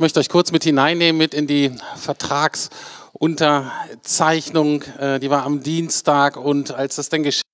Ich möchte euch kurz mit hineinnehmen mit in die Vertragsunterzeichnung. Äh, die war am Dienstag und als das dann geschehen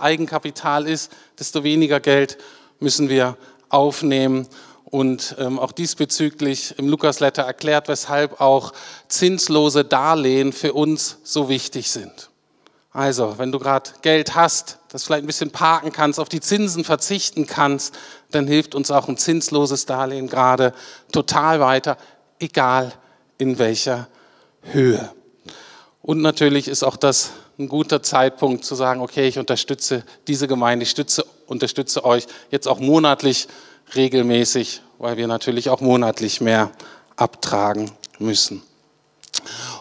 Eigenkapital ist, desto weniger Geld müssen wir aufnehmen. Und ähm, auch diesbezüglich im Lukas-Letter erklärt, weshalb auch zinslose Darlehen für uns so wichtig sind. Also, wenn du gerade Geld hast, das vielleicht ein bisschen parken kannst, auf die Zinsen verzichten kannst, dann hilft uns auch ein zinsloses Darlehen gerade total weiter, egal in welcher Höhe. Und natürlich ist auch das ein guter Zeitpunkt zu sagen, okay, ich unterstütze diese Gemeinde, ich stütze, unterstütze euch jetzt auch monatlich regelmäßig, weil wir natürlich auch monatlich mehr abtragen müssen.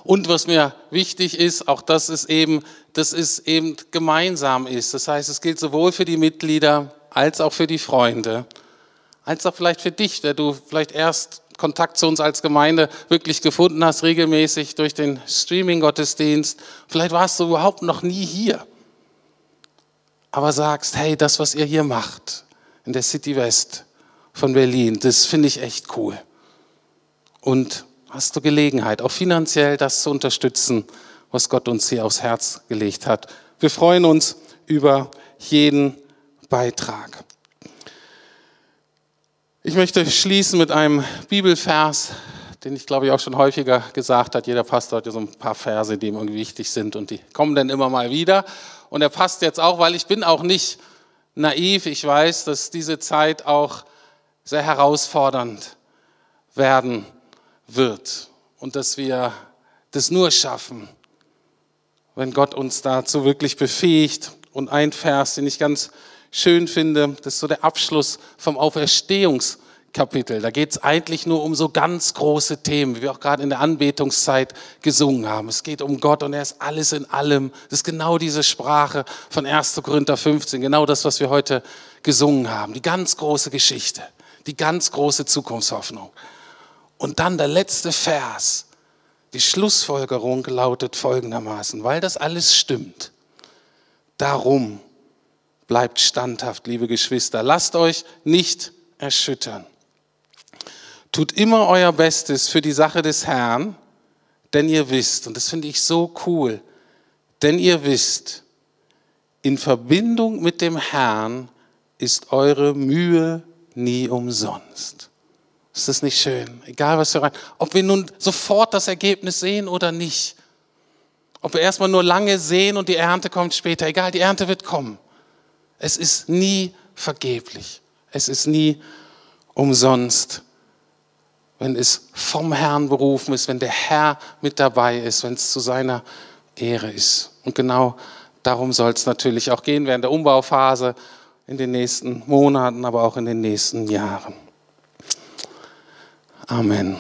Und was mir wichtig ist, auch das ist eben, dass es eben gemeinsam ist. Das heißt, es gilt sowohl für die Mitglieder als auch für die Freunde, als auch vielleicht für dich, der du vielleicht erst Kontakt zu uns als Gemeinde wirklich gefunden hast, regelmäßig durch den Streaming-Gottesdienst. Vielleicht warst du überhaupt noch nie hier. Aber sagst, hey, das, was ihr hier macht in der City West von Berlin, das finde ich echt cool. Und hast du Gelegenheit, auch finanziell das zu unterstützen, was Gott uns hier aufs Herz gelegt hat. Wir freuen uns über jeden Beitrag. Ich möchte schließen mit einem Bibelvers, den ich glaube ich auch schon häufiger gesagt habe. Jeder Pastor hat ja so ein paar Verse, die ihm irgendwie wichtig sind und die kommen dann immer mal wieder. Und er passt jetzt auch, weil ich bin auch nicht naiv. Ich weiß, dass diese Zeit auch sehr herausfordernd werden wird und dass wir das nur schaffen, wenn Gott uns dazu wirklich befähigt. Und ein Vers, den ich ganz schön finde, das ist so der Abschluss vom Auferstehungskapitel. Da geht es eigentlich nur um so ganz große Themen, wie wir auch gerade in der Anbetungszeit gesungen haben. Es geht um Gott und er ist alles in allem. Das ist genau diese Sprache von 1. Korinther 15, genau das, was wir heute gesungen haben. Die ganz große Geschichte, die ganz große Zukunftshoffnung. Und dann der letzte Vers. Die Schlussfolgerung lautet folgendermaßen, weil das alles stimmt. Darum Bleibt standhaft, liebe Geschwister. Lasst euch nicht erschüttern. Tut immer euer Bestes für die Sache des Herrn, denn ihr wisst, und das finde ich so cool, denn ihr wisst, in Verbindung mit dem Herrn ist eure Mühe nie umsonst. Ist das nicht schön? Egal was wir rein, ob wir nun sofort das Ergebnis sehen oder nicht. Ob wir erstmal nur lange sehen und die Ernte kommt später. Egal, die Ernte wird kommen. Es ist nie vergeblich. Es ist nie umsonst. Wenn es vom Herrn berufen ist, wenn der Herr mit dabei ist, wenn es zu seiner Ehre ist. Und genau darum soll es natürlich auch gehen während der Umbauphase in den nächsten Monaten, aber auch in den nächsten Jahren. Amen.